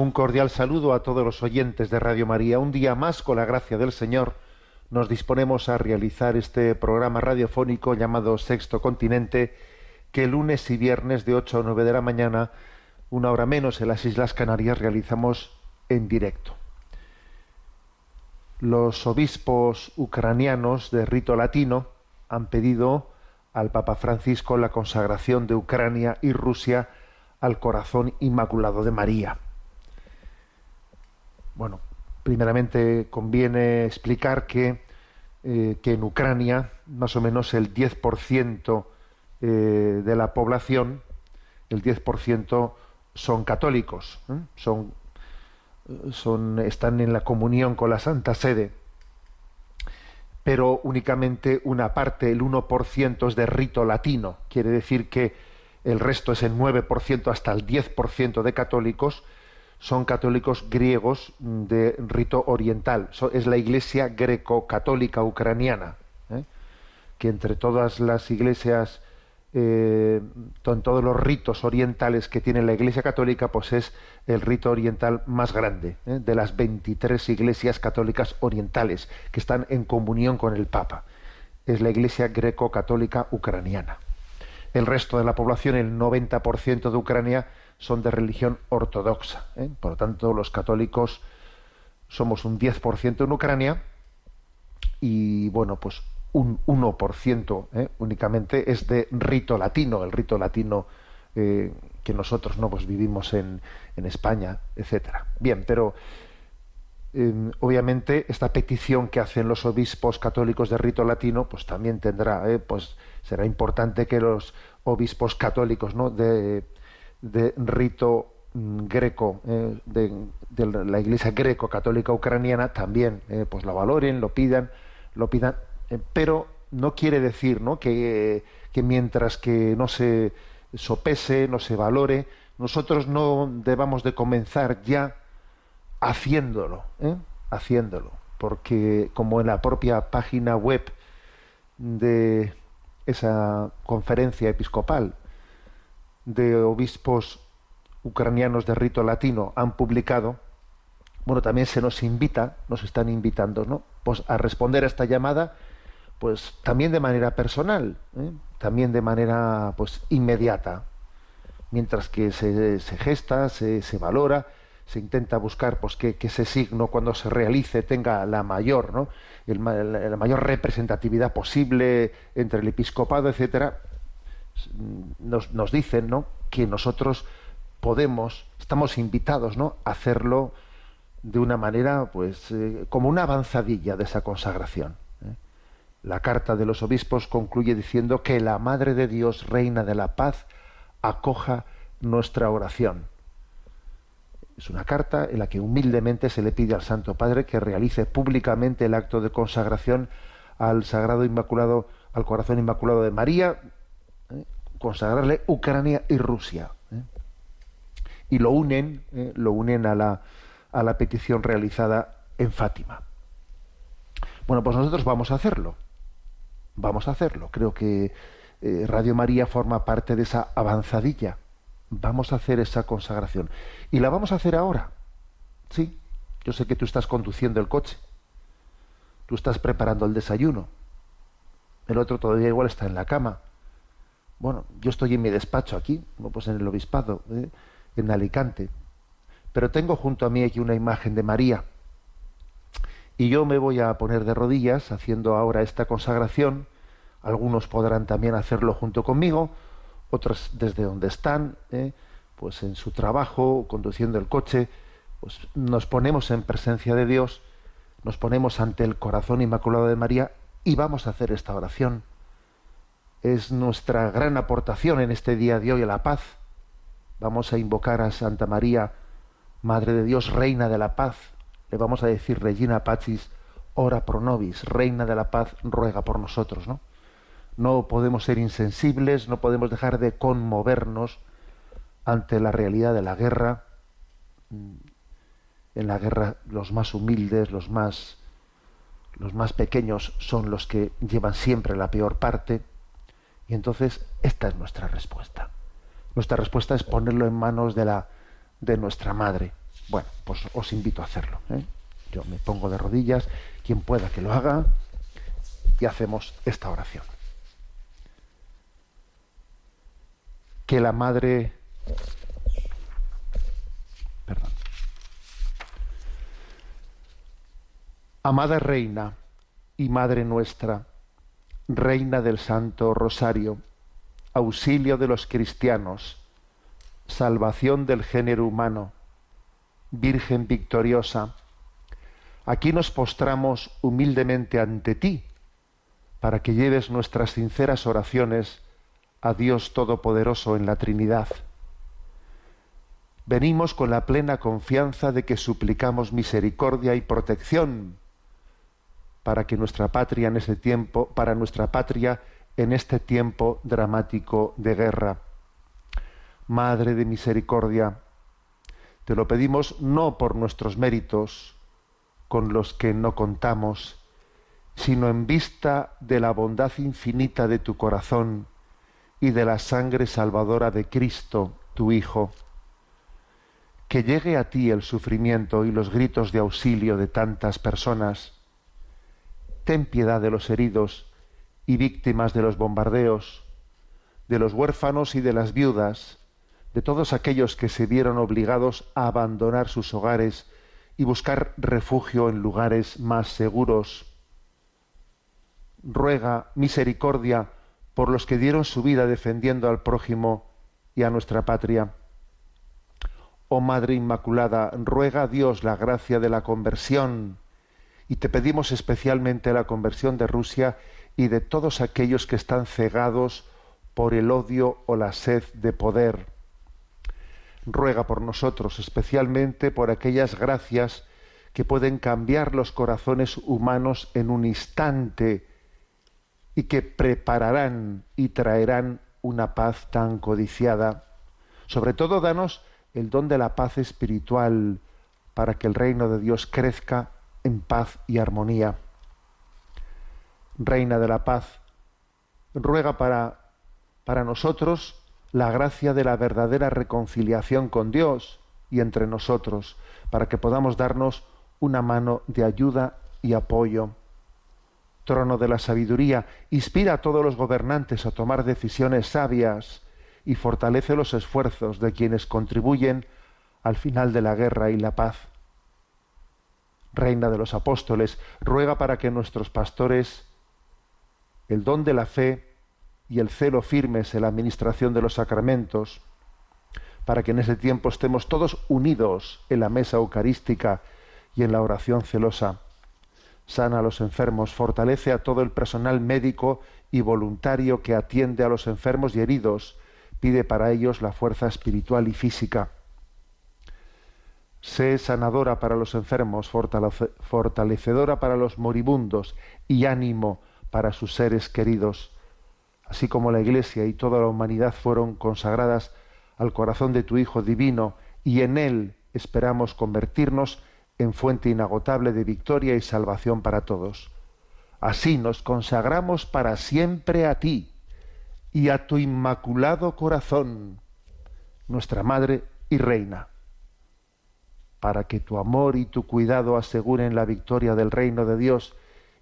Un cordial saludo a todos los oyentes de Radio María. Un día más, con la gracia del Señor, nos disponemos a realizar este programa radiofónico llamado Sexto Continente, que lunes y viernes de 8 a 9 de la mañana, una hora menos en las Islas Canarias, realizamos en directo. Los obispos ucranianos de rito latino han pedido al Papa Francisco la consagración de Ucrania y Rusia al corazón inmaculado de María. Bueno, primeramente conviene explicar que, eh, que en Ucrania más o menos el 10% eh, de la población, el 10% son católicos, ¿eh? son, son, están en la comunión con la Santa Sede, pero únicamente una parte, el 1% es de rito latino, quiere decir que el resto es el 9% hasta el 10% de católicos, son católicos griegos de rito oriental. Es la iglesia greco-católica ucraniana, ¿eh? que entre todas las iglesias, eh, en todos los ritos orientales que tiene la iglesia católica, pues es el rito oriental más grande, ¿eh? de las 23 iglesias católicas orientales que están en comunión con el Papa. Es la iglesia greco-católica ucraniana. El resto de la población, el 90% de Ucrania, son de religión ortodoxa. ¿eh? Por lo tanto, los católicos somos un 10% en Ucrania y, bueno, pues un 1% ¿eh? únicamente es de rito latino, el rito latino eh, que nosotros no pues vivimos en, en España, etcétera. Bien, pero eh, obviamente esta petición que hacen los obispos católicos de rito latino pues también tendrá eh, pues será importante que los obispos católicos no de, de rito mm, greco eh, de, de la iglesia greco católica ucraniana también eh, pues lo valoren lo pidan lo pidan eh, pero no quiere decir ¿no? que, que mientras que no se sopese no se valore nosotros no debamos de comenzar ya haciéndolo, ¿eh? haciéndolo, porque como en la propia página web de esa conferencia episcopal de obispos ucranianos de rito latino han publicado, bueno, también se nos invita, nos están invitando, ¿no? Pues a responder a esta llamada, pues también de manera personal, ¿eh? también de manera pues inmediata, mientras que se, se gesta, se, se valora, se intenta buscar pues que, que ese signo cuando se realice tenga la mayor ¿no? El la, la mayor representatividad posible entre el episcopado etcétera nos, dicen ¿no? que nosotros podemos estamos invitados ¿no? a hacerlo de una manera pues eh, como una avanzadilla de esa consagración ¿eh? la carta de los obispos concluye diciendo que la madre de Dios reina de la paz acoja nuestra oración es una carta en la que humildemente se le pide al Santo Padre que realice públicamente el acto de consagración al Sagrado Inmaculado, al Corazón Inmaculado de María. Consagrarle Ucrania y Rusia. ¿eh? Y lo unen, ¿eh? lo unen a la, a la petición realizada en Fátima. Bueno, pues nosotros vamos a hacerlo. Vamos a hacerlo. Creo que eh, Radio María forma parte de esa avanzadilla vamos a hacer esa consagración. Y la vamos a hacer ahora. Sí, yo sé que tú estás conduciendo el coche. Tú estás preparando el desayuno. El otro todavía igual está en la cama. Bueno, yo estoy en mi despacho aquí, pues en el obispado, ¿eh? en Alicante. Pero tengo junto a mí aquí una imagen de María. Y yo me voy a poner de rodillas haciendo ahora esta consagración. Algunos podrán también hacerlo junto conmigo otros desde donde están, ¿eh? pues en su trabajo, conduciendo el coche, pues nos ponemos en presencia de Dios, nos ponemos ante el corazón inmaculado de María y vamos a hacer esta oración. Es nuestra gran aportación en este día de hoy a la paz. Vamos a invocar a Santa María, Madre de Dios, Reina de la Paz. Le vamos a decir Regina Pacis, ora pro nobis, Reina de la Paz, ruega por nosotros, ¿no? No podemos ser insensibles, no podemos dejar de conmovernos ante la realidad de la guerra. En la guerra los más humildes, los más los más pequeños son los que llevan siempre la peor parte. Y entonces esta es nuestra respuesta. Nuestra respuesta es ponerlo en manos de la de nuestra madre. Bueno, pues os invito a hacerlo. ¿eh? Yo me pongo de rodillas, quien pueda que lo haga, y hacemos esta oración. Que la madre Perdón. Amada Reina y Madre nuestra, Reina del Santo Rosario, auxilio de los cristianos, salvación del género humano, Virgen victoriosa, aquí nos postramos humildemente ante ti, para que lleves nuestras sinceras oraciones a Dios Todopoderoso en la Trinidad. Venimos con la plena confianza de que suplicamos misericordia y protección para que nuestra patria en ese tiempo, para nuestra patria en este tiempo dramático de guerra. Madre de misericordia, te lo pedimos no por nuestros méritos, con los que no contamos, sino en vista de la bondad infinita de tu corazón y de la sangre salvadora de Cristo, tu Hijo. Que llegue a ti el sufrimiento y los gritos de auxilio de tantas personas. Ten piedad de los heridos y víctimas de los bombardeos, de los huérfanos y de las viudas, de todos aquellos que se vieron obligados a abandonar sus hogares y buscar refugio en lugares más seguros. Ruega misericordia por los que dieron su vida defendiendo al prójimo y a nuestra patria. Oh Madre Inmaculada, ruega a Dios la gracia de la conversión y te pedimos especialmente la conversión de Rusia y de todos aquellos que están cegados por el odio o la sed de poder. Ruega por nosotros, especialmente por aquellas gracias que pueden cambiar los corazones humanos en un instante y que prepararán y traerán una paz tan codiciada. Sobre todo, danos el don de la paz espiritual para que el reino de Dios crezca en paz y armonía. Reina de la paz, ruega para, para nosotros la gracia de la verdadera reconciliación con Dios y entre nosotros, para que podamos darnos una mano de ayuda y apoyo. Trono de la sabiduría, inspira a todos los gobernantes a tomar decisiones sabias y fortalece los esfuerzos de quienes contribuyen al final de la guerra y la paz. Reina de los apóstoles, ruega para que nuestros pastores el don de la fe y el celo firmes en la administración de los sacramentos, para que en ese tiempo estemos todos unidos en la mesa eucarística y en la oración celosa. Sana a los enfermos, fortalece a todo el personal médico y voluntario que atiende a los enfermos y heridos, pide para ellos la fuerza espiritual y física. Sé sanadora para los enfermos, fortalecedora para los moribundos y ánimo para sus seres queridos así como la Iglesia y toda la humanidad fueron consagradas al corazón de tu Hijo divino, y en Él esperamos convertirnos en fuente inagotable de victoria y salvación para todos. Así nos consagramos para siempre a ti y a tu inmaculado corazón, nuestra Madre y Reina, para que tu amor y tu cuidado aseguren la victoria del reino de Dios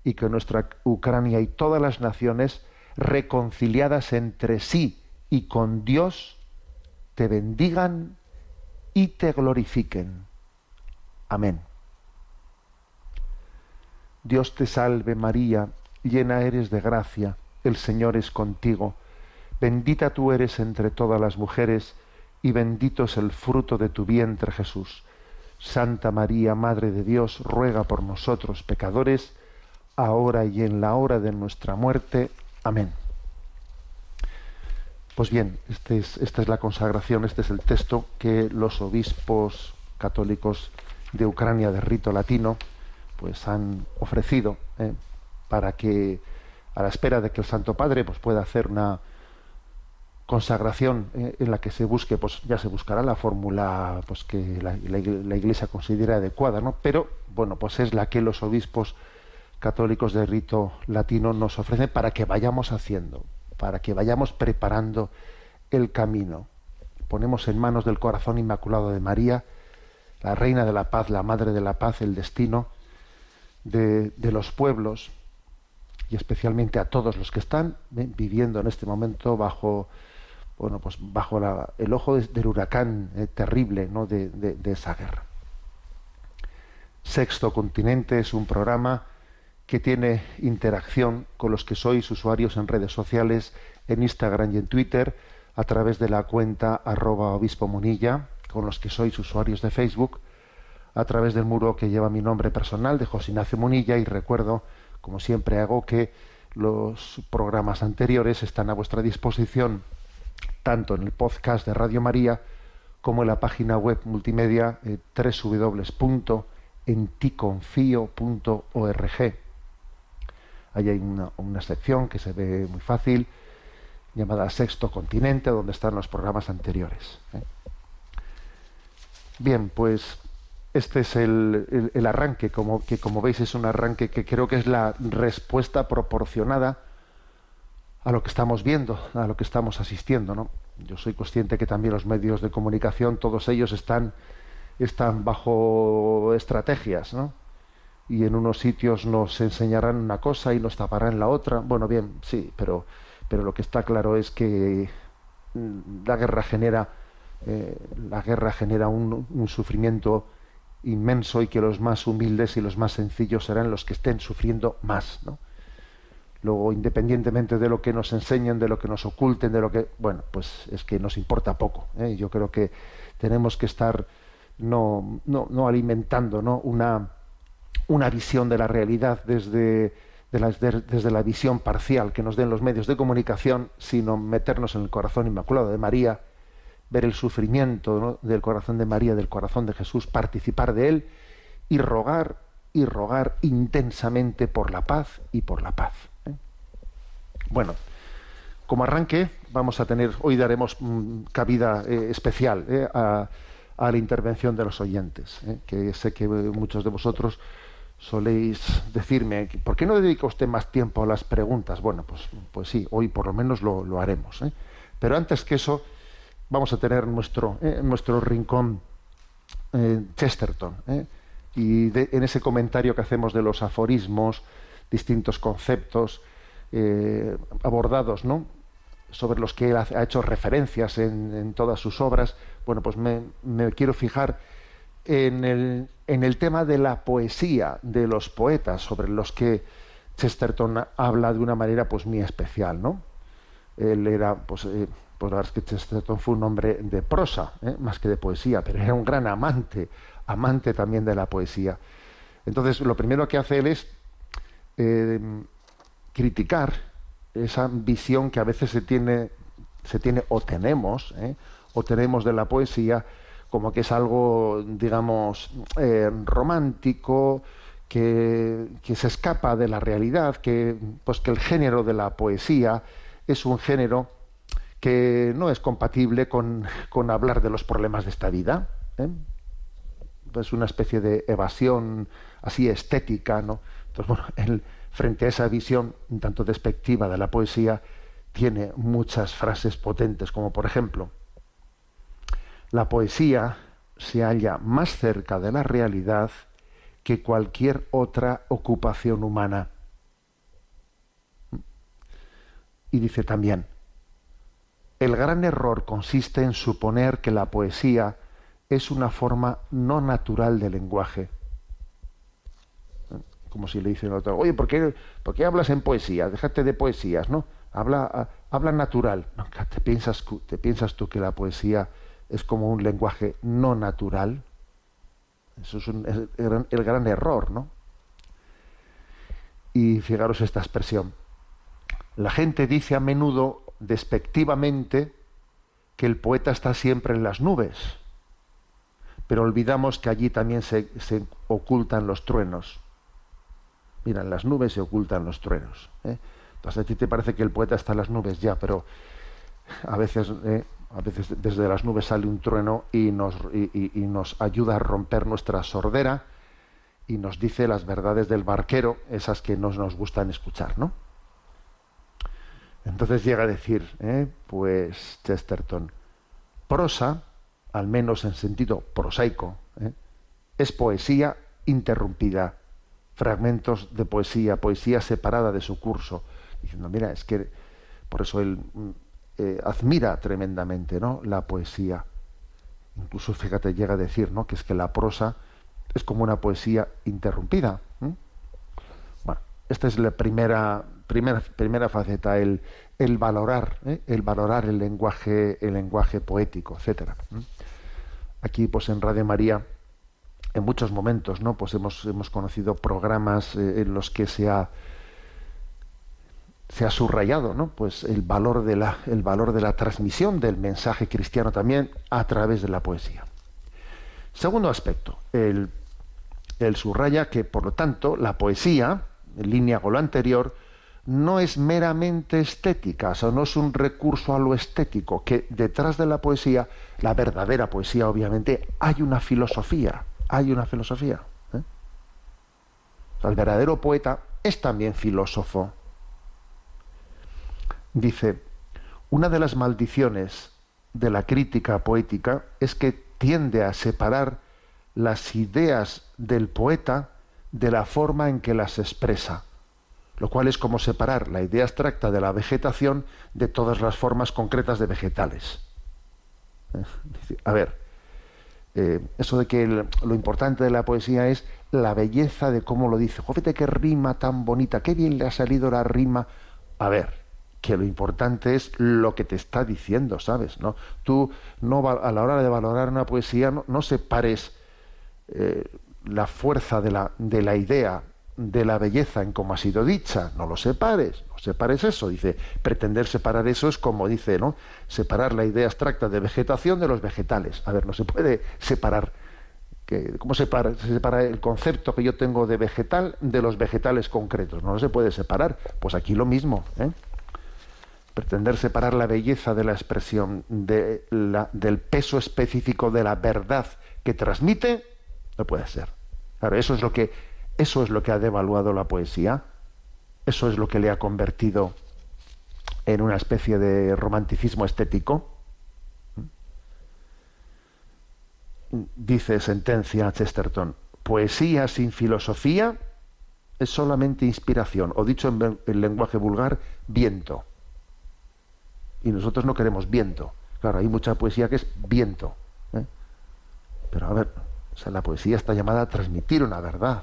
y que nuestra Ucrania y todas las naciones reconciliadas entre sí y con Dios, te bendigan y te glorifiquen. Amén. Dios te salve María, llena eres de gracia, el Señor es contigo, bendita tú eres entre todas las mujeres, y bendito es el fruto de tu vientre Jesús. Santa María, Madre de Dios, ruega por nosotros pecadores, ahora y en la hora de nuestra muerte. Amén. Pues bien, este es, esta es la consagración, este es el texto que los obispos católicos de Ucrania de rito latino pues han ofrecido eh, para que a la espera de que el Santo Padre pues pueda hacer una consagración eh, en la que se busque pues ya se buscará la fórmula pues que la, Iglesia considera adecuada no pero bueno pues es la que los obispos católicos de rito latino nos ofrecen para que vayamos haciendo para que vayamos preparando el camino. Ponemos en manos del corazón inmaculado de María la reina de la paz la madre de la paz el destino de, los pueblos y especialmente a todos los que están viviendo en este momento bajo bueno pues bajo la, el ojo de, del huracán eh, terrible de, esa guerra. Sexto Continente es un programa que tiene interacción con los que sois usuarios en redes sociales en Instagram y en Twitter a través de la cuenta arroba obispo munilla con los que sois usuarios de Facebook a través del muro que lleva mi nombre personal de José Ignacio Munilla y recuerdo como siempre hago, que los programas anteriores están a vuestra disposición tanto en el podcast de Radio María como en la página web multimedia eh, www.enticonfio.org. Ahí hay una, una, sección que se ve muy fácil llamada Sexto Continente, donde están los programas anteriores. ¿eh? Bien, pues este es el, el, el, arranque, como, que como veis es un arranque que creo que es la respuesta proporcionada a lo que estamos viendo, a lo que estamos asistiendo. ¿no? Yo soy consciente que también los medios de comunicación, todos ellos están, están bajo estrategias, ¿no? y en unos sitios nos enseñarán una cosa y nos taparán la otra. Bueno, bien, sí, pero, pero lo que está claro es que mm, la guerra genera, eh, la guerra genera un, un sufrimiento inmenso y que los más humildes y los más sencillos serán los que estén sufriendo más. ¿no? Luego, independientemente de lo que nos enseñen, de lo que nos oculten, de lo que. Bueno, pues es que nos importa poco. ¿eh? Yo creo que tenemos que estar no, no, alimentando ¿no? Una, una visión de la realidad desde, de la, de, desde la visión parcial que nos den los medios de comunicación, sino meternos en el corazón inmaculado de María ver el sufrimiento del corazón de María, del corazón de Jesús, participar de él y rogar y rogar intensamente por la paz y por la paz. Bueno, como arranque vamos a tener, hoy daremos mm, cabida eh, especial eh, a, la intervención de los oyentes, ¿eh? que sé que muchos de vosotros soléis decirme, ¿por qué no dedica usted más tiempo a las preguntas? Bueno, pues, pues sí, hoy por lo menos lo, lo haremos. Pero antes que eso, vamos a tener nuestro, nuestro rincón Chesterton. Y de, en ese comentario que hacemos de los aforismos, distintos conceptos eh, abordados, ¿no? sobre los que él ha, hecho referencias en, todas sus obras, bueno, pues me, quiero fijar en el, en el, tema de la poesía de los poetas, sobre los que Chesterton habla de una manera pues muy especial, ¿no? Él era, pues, eh, pues la verdad es que Chesterton fue un hombre de prosa, ¿eh? más que de poesía, pero era un gran amante, amante también de la poesía. Entonces, lo primero que hace él es criticar esa visión que a veces se tiene, se tiene o tenemos, ¿eh? o tenemos de la poesía, como que es algo, digamos, eh, romántico, que, que, se escapa de la realidad, que, pues que el género de la poesía es un género que no es compatible con, con hablar de los problemas de esta vida. ¿eh? Es una especie de evasión así estética, ¿no? Entonces, bueno, él, frente a esa visión un tanto despectiva de la poesía, tiene muchas frases potentes, como por ejemplo, la poesía se halla más cerca de la realidad que cualquier otra ocupación humana. Y dice también, el gran error consiste en suponer que la poesía es una forma no natural de lenguaje. Como si le dicen otro, oye, ¿por qué, ¿por qué hablas en poesía? Déjate de poesías, ¿no? Habla, habla natural. No, ¿te, piensas, ¿Te piensas tú que la poesía es como un lenguaje no natural? Eso es el, gran, el gran error, ¿no? Y fijaros esta expresión. La gente dice a menudo despectivamente que el poeta está siempre en las nubes, pero olvidamos que allí también se, se ocultan los truenos. Mira, en las nubes se ocultan los truenos. ¿eh? Entonces a ti te parece que el poeta está en las nubes ya, pero a veces, ¿eh? a veces desde las nubes sale un trueno y nos, y, nos ayuda a romper nuestra sordera y nos dice las verdades del barquero, esas que nos, nos gustan escuchar, ¿no? Entonces llega a decir, ¿eh? pues Chesterton, prosa, al menos en sentido prosaico, es poesía interrumpida, fragmentos de poesía, poesía separada de su curso, diciendo, mira, es que por eso él mm, eh, admira tremendamente ¿no? la poesía. Incluso, fíjate, llega a decir ¿no? que es que la prosa es como una poesía interrumpida. Bueno, esta es la primera, primera, primera faceta, el, el valorar, ¿eh? el valorar el lenguaje, el lenguaje poético, etcétera. Aquí, pues en Radio María, en muchos momentos, ¿no? Pues hemos, hemos conocido programas eh, en los que se ha se ha subrayado, ¿no? Pues el valor de la, el valor de la transmisión del mensaje cristiano también a través de la poesía. Segundo aspecto, el, el subraya que, por lo tanto, la poesía, en línea con lo anterior, no es meramente estética, o no es un recurso a lo estético, que detrás de la poesía, la verdadera poesía, obviamente, hay una filosofía, hay una filosofía. ¿eh? El verdadero poeta es también filósofo. Dice, una de las maldiciones de la crítica poética es que tiende a separar las ideas del poeta de la forma en que las expresa, lo cual es como separar la idea abstracta de la vegetación de todas las formas concretas de vegetales. A ver, eh, eso de que el- lo importante de la poesía es la belleza de cómo lo dice. Fíjate qué rima tan bonita, qué bien le ha salido la rima. A ver, que lo importante es lo que te está diciendo, ¿sabes? ¿No? Tú no a la hora de valorar una poesía no, no separes eh, la fuerza de la, de la idea de la belleza en cómo ha sido dicha, no lo separes, no separes eso, dice, pretender separar eso es como dice, ¿no? Separar la idea abstracta de vegetación de los vegetales. A ver, no se puede separar ¿Cómo separa, se separa el concepto que yo tengo de vegetal de los vegetales concretos? No se puede separar. Pues aquí lo mismo. ¿eh? Pretender separar la belleza de la expresión, de la- del peso específico de la verdad que transmite, no puede ser. Claro, eso es lo que, eso es lo que ha devaluado la poesía. Eso es lo que le ha convertido en una especie de romanticismo estético. dice sentencia Chesterton, poesía sin filosofía es solamente inspiración, o dicho en, lenguaje vulgar, viento. Y nosotros no queremos viento. Claro, hay mucha poesía que es viento. ¿eh? Pero a ver, o sea, la poesía está llamada a transmitir una verdad.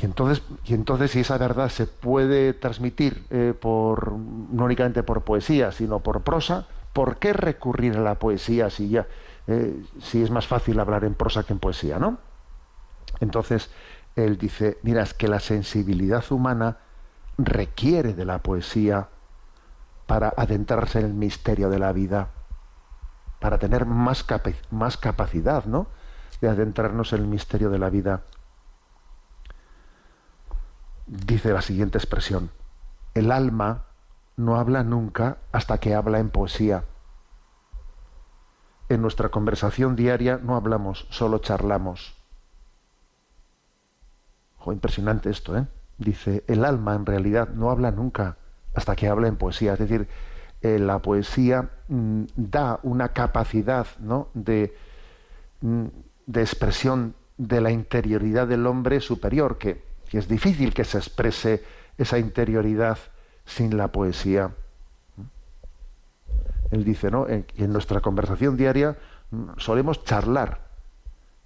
Y entonces, y entonces si esa verdad se puede transmitir eh, por no únicamente por poesía, sino por prosa, ¿por qué recurrir a la poesía si ya eh, si es más fácil hablar en prosa que en poesía, ¿no? Entonces él dice, mira, es que la sensibilidad humana requiere de la poesía para adentrarse en el misterio de la vida, para tener más, capac- más capacidad, ¿no? De adentrarnos en el misterio de la vida dice la siguiente expresión, el alma no habla nunca hasta que habla en poesía. En nuestra conversación diaria no hablamos, solo charlamos. Impresionante esto, ¿eh? Dice, el alma en realidad no habla nunca hasta que habla en poesía. Es decir, eh, la poesía mm, da una capacidad ¿no? de, mm, de expresión de la interioridad del hombre superior, que, que es difícil que se exprese esa interioridad sin la poesía. Él dice, ¿no? En, en nuestra conversación diaria mm, solemos charlar,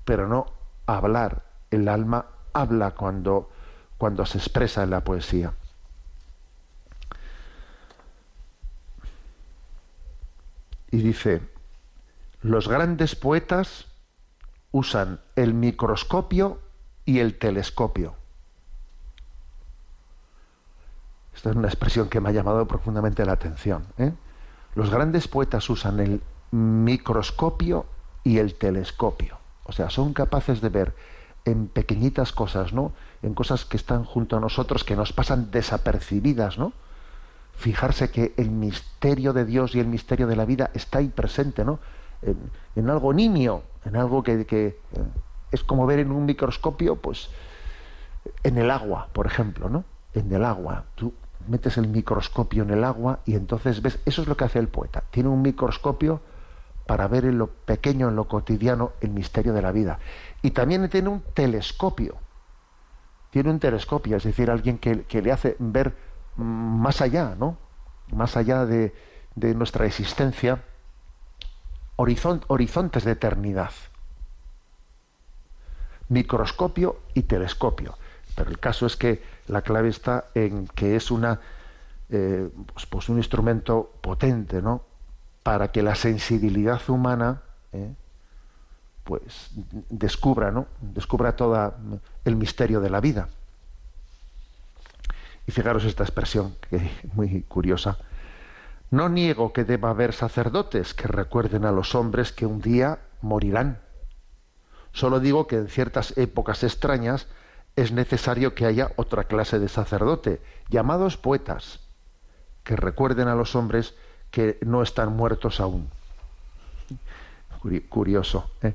pero no hablar. El alma habla cuando, cuando se expresa en la poesía. Y dice, los grandes poetas usan el microscopio y el telescopio. Esta es una expresión que me ha llamado profundamente la atención. ¿eh? Los grandes poetas usan el microscopio y el telescopio. O sea, son capaces de ver en pequeñitas cosas, ¿no? En cosas que están junto a nosotros, que nos pasan desapercibidas, ¿no? Fijarse que el misterio de Dios y el misterio de la vida está ahí presente, ¿no? En, algo nimio, en algo que, que eh, es como ver en un microscopio, pues, en el agua, por ejemplo, ¿no? En el agua. Tú metes el microscopio en el agua y entonces ves, eso es lo que hace el poeta. Tiene un microscopio para ver en lo pequeño, en lo cotidiano, el misterio de la vida. Y también tiene un telescopio. Tiene un telescopio, es decir, alguien que, le hace ver más allá, ¿no? Más allá de, nuestra existencia, horizontes de eternidad. Microscopio y telescopio. Pero el caso es que la clave está en que es una, eh, pues, pues un instrumento potente, ¿no? para que la sensibilidad humana ¿eh? pues descubra, ¿no? descubra todo el misterio de la vida. Y fijaros esta expresión, que es muy curiosa. No niego que deba haber sacerdotes que recuerden a los hombres que un día morirán. Solo digo que en ciertas épocas extrañas es necesario que haya otra clase de sacerdote, llamados poetas, que recuerden a los hombres que no están muertos aún. Curioso. ¿eh?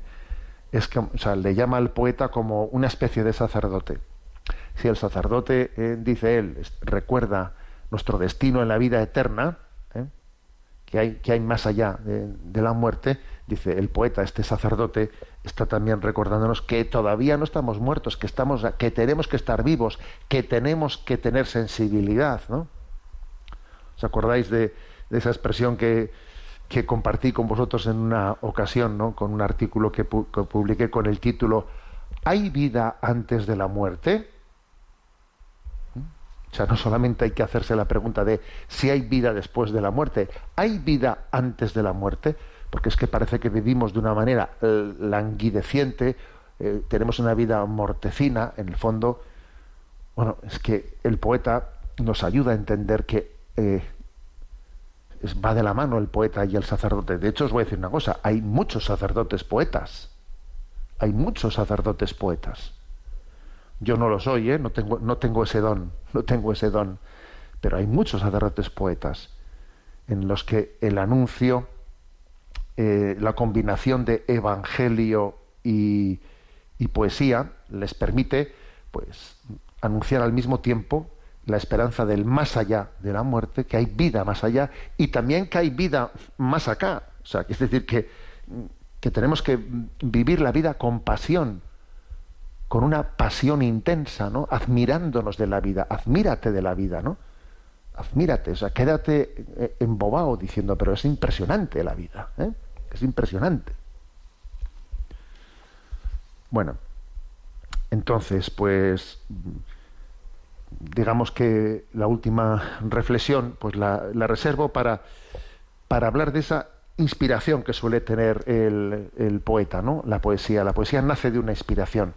Es que o sea, le llama al poeta como una especie de sacerdote. Si el sacerdote, eh, dice él, recuerda nuestro destino en la vida eterna, ¿eh? que, hay, que hay más allá de, la muerte, dice el poeta, este sacerdote, está también recordándonos que todavía no estamos muertos, que, estamos, que tenemos que estar vivos, que tenemos que tener sensibilidad. ¿no? ¿Os acordáis de, de esa expresión que, que compartí con vosotros en una ocasión, ¿no? con un artículo que, publiqué con el título ¿Hay vida antes de la muerte? ¿Mm? O sea, no solamente hay que hacerse la pregunta de si hay vida después de la muerte, ¿hay vida antes de la muerte? Porque es que parece que vivimos de una manera eh, languideciente, eh, tenemos una vida mortecina, en el fondo. Bueno, es que el poeta nos ayuda a entender que eh, va de la mano el poeta y el sacerdote. De hecho, os voy a decir una cosa, hay muchos sacerdotes poetas. Hay muchos sacerdotes poetas. Yo no lo soy, no, tengo, no tengo ese don, no tengo ese don. Pero hay muchos sacerdotes poetas en los que el anuncio, eh, la combinación de evangelio y, poesía les permite pues anunciar al mismo tiempo la esperanza del más allá de la muerte, que hay vida más allá y también que hay vida más acá. O sea, es decir, que, que tenemos que vivir la vida con pasión, con una pasión intensa, ¿no? Admirándonos de la vida, admírate de la vida, ¿no? Admírate, o sea, quédate eh, embobado diciendo, pero es impresionante la vida, ¿eh? Es impresionante. Bueno, entonces, pues digamos que la última reflexión, pues la, reservo para, para hablar de esa inspiración que suele tener el, poeta, ¿no? La poesía. La poesía nace de una inspiración.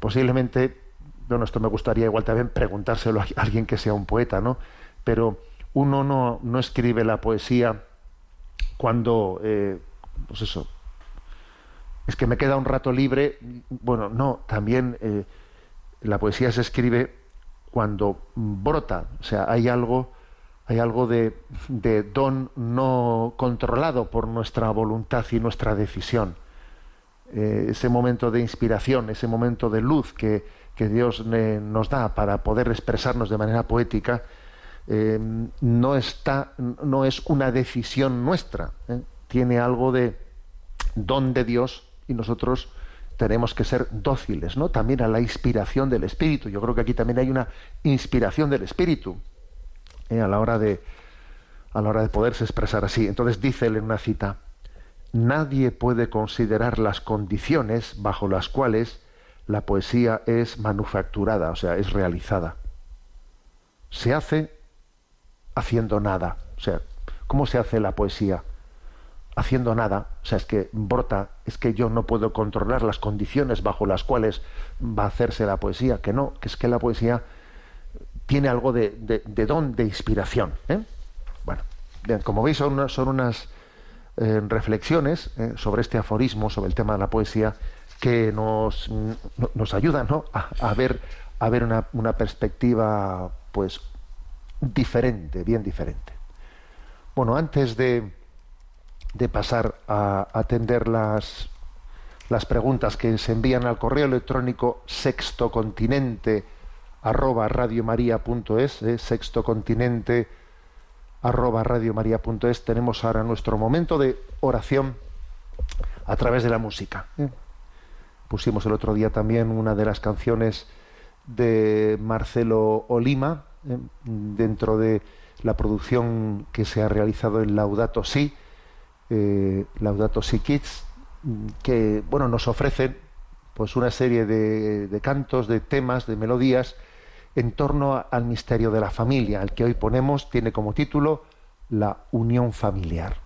Posiblemente, bueno, esto me gustaría igual también preguntárselo a alguien que sea un poeta, ¿no? Pero uno no, no escribe la poesía cuando, eh, pues eso, es que me queda un rato libre. Bueno, no, también eh, la poesía se escribe cuando brota, o sea, hay algo, hay algo de, don no controlado por nuestra voluntad y nuestra decisión. Eh, ese momento de inspiración, ese momento de luz que, Dios nos da para poder expresarnos de manera poética, eh, no está, no es una decisión nuestra, ¿eh? tiene algo de don de Dios y nosotros tenemos que ser dóciles, ¿no? También a la inspiración del Espíritu. Yo creo que aquí también hay una inspiración del Espíritu ¿eh? a la hora de a la hora de poderse expresar así. Entonces dice él en una cita: nadie puede considerar las condiciones bajo las cuales la poesía es manufacturada, o sea, es realizada. Se hace haciendo nada. O sea, ¿cómo se hace la poesía? haciendo nada, o sea, es que brota, es que yo no puedo controlar las condiciones bajo las cuales va a hacerse la poesía, que no, que es que la poesía tiene algo de, de, don, de inspiración. ¿eh? Bueno, bien, como veis son, son unas eh, reflexiones ¿eh? sobre este aforismo, sobre el tema de la poesía, que nos, nos ayudan ¿no? a, ver, a ver una, una perspectiva pues diferente, bien diferente. Bueno, antes de, de pasar a atender las, las preguntas que se envían al correo electrónico sextocontinente arroba radiomaria.es, eh, sextocontinente arroba radiomaria.es, tenemos ahora nuestro momento de oración a través de la música. Eh. Pusimos el otro día también una de las canciones de Marcelo Olima, eh, dentro de la producción que se ha realizado en Laudato Si, eh, Laudato Si Kids, que bueno, nos ofrecen pues una serie de, cantos, de temas, de melodías en torno al misterio de la familia, el que hoy ponemos tiene como título La unión familiar.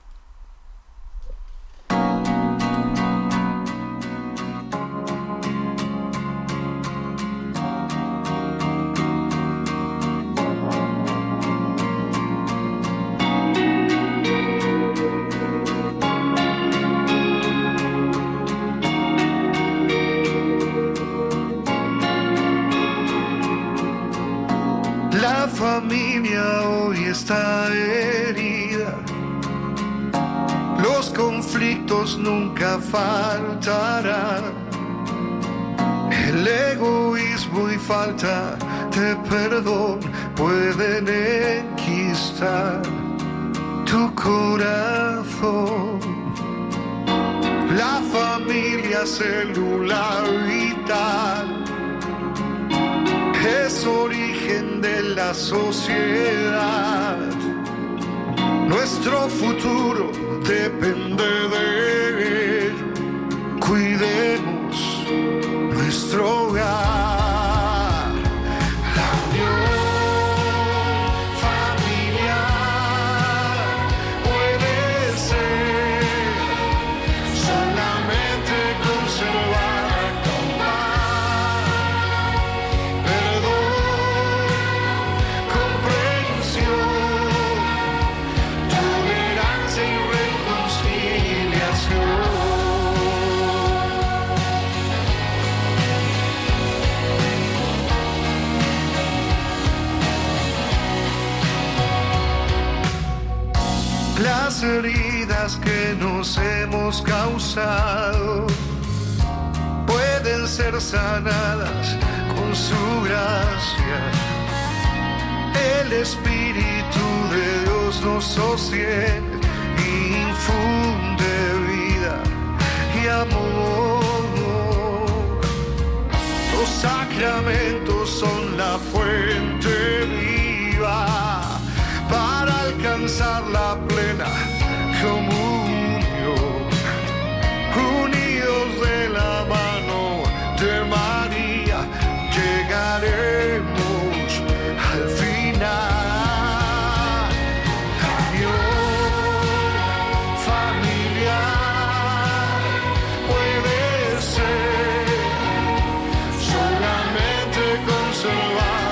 Tu corazón. La familia celular vital es origen de la sociedad. Nuestro futuro depende de él. Cuidemos nuestro hogar. Heridas que nos hemos causado pueden ser sanadas con su gracia. El Espíritu de Dios nos sostiene, infunde vida y amor. Los sacramentos son la fuente viva para alcanzar la plena comunión, unidos de la mano de María, llegaremos al final. Unión familiar puede ser solamente conservar.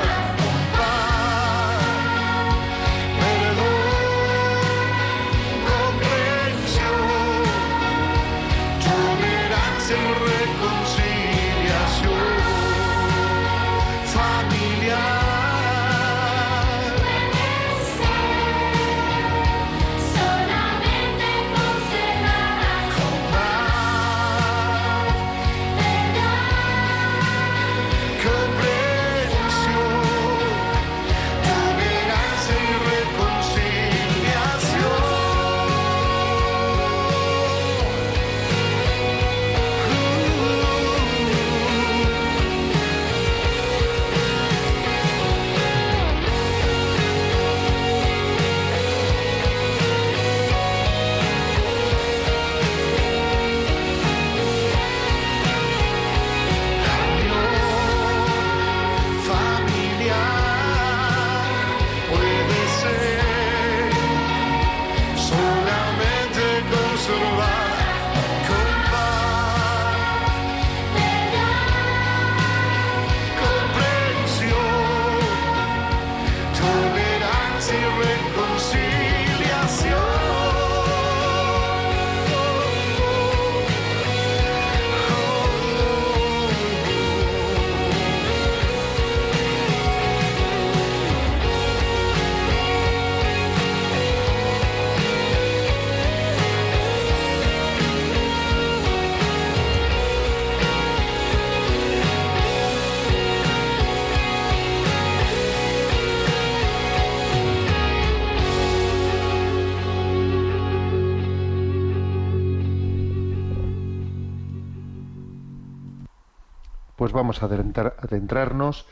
Pues vamos a adentrar- adentrarnos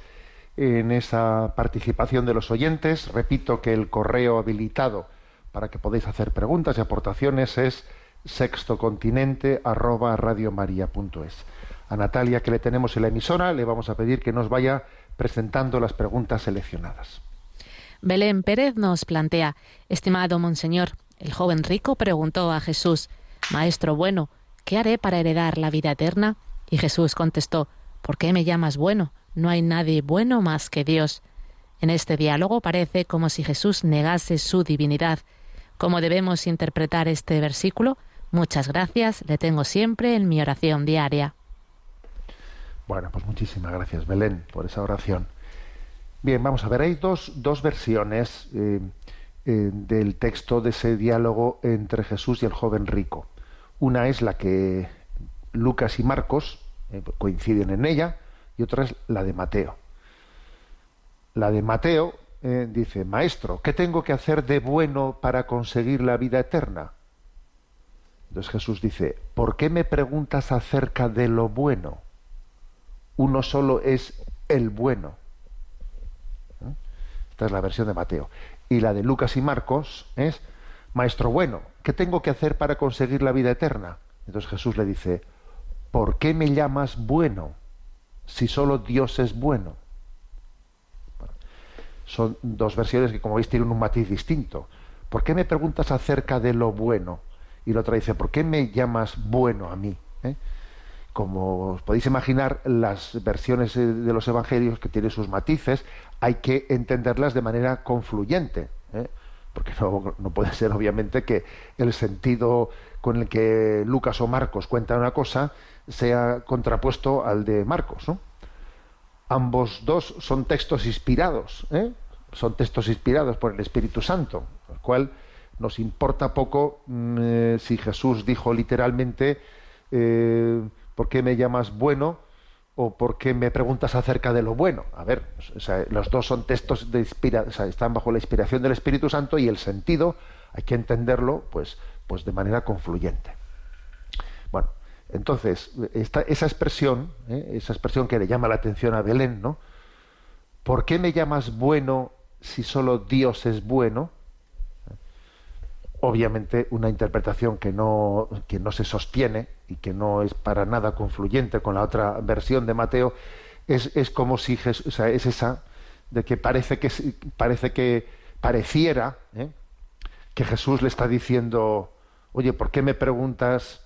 en esa participación de los oyentes. Repito que el correo habilitado para que podáis hacer preguntas y aportaciones es sextocontinente arroba radiomaria.es. A Natalia, que le tenemos en la emisora, le vamos a pedir que nos vaya presentando las preguntas seleccionadas. Belén Pérez nos plantea, estimado monseñor, el joven rico preguntó a Jesús, Maestro bueno, ¿qué haré para heredar la vida eterna? Y Jesús contestó, ¿por qué me llamas bueno? No hay nadie bueno más que Dios. En este diálogo parece como si Jesús negase su divinidad. ¿Cómo debemos interpretar este versículo? Muchas gracias, le tengo siempre en mi oración diaria. Bueno, pues muchísimas gracias, Belén, por esa oración. Bien, vamos a ver, hay dos, dos versiones eh, eh, del texto de ese diálogo entre Jesús y el joven rico. Una es la que Lucas y Marcos eh, coinciden en ella y otra es la de Mateo. La de Mateo eh, dice, Maestro, ¿qué tengo que hacer de bueno para conseguir la vida eterna? Entonces Jesús dice, ¿por qué me preguntas acerca de lo bueno? Uno solo es el bueno. ¿Eh? Esta es la versión de Mateo. Y la de Lucas y Marcos es, Maestro bueno, ¿qué tengo que hacer para conseguir la vida eterna? Entonces Jesús le dice, ¿por qué me llamas bueno si solo Dios es bueno? Son dos versiones que, como veis, tienen un matiz distinto. ¿Por qué me preguntas acerca de lo bueno? Y la otra dice, ¿por qué me llamas bueno a mí? ¿Eh? Como os podéis imaginar, las versiones eh, de los evangelios que tienen sus matices, hay que entenderlas de manera confluyente. ¿eh? Porque no puede ser, obviamente, que el sentido con el que Lucas o Marcos cuentan una cosa sea contrapuesto al de Marcos. ¿no? Ambos dos son textos inspirados, ¿eh? son textos inspirados por el Espíritu Santo, el cual nos importa poco mm, eh, si Jesús dijo literalmente eh, ¿por qué me llamas bueno? o ¿por qué me preguntas acerca de lo bueno? A ver, los dos son textos de inspira, están bajo la inspiración del Espíritu Santo y el sentido hay que entenderlo pues, pues de manera confluyente. Bueno, entonces, esa expresión, ¿eh? esa expresión que le llama la atención a Belén, ¿no? ¿Por qué me llamas bueno si solo Dios es bueno? obviamente una interpretación que no, que no se sostiene y que no es para nada confluyente con la otra versión de Mateo, es, es como si Jesús, o sea, es esa de que parece que parece que pareciera ¿eh? que Jesús le está diciendo, oye, ¿por qué me preguntas?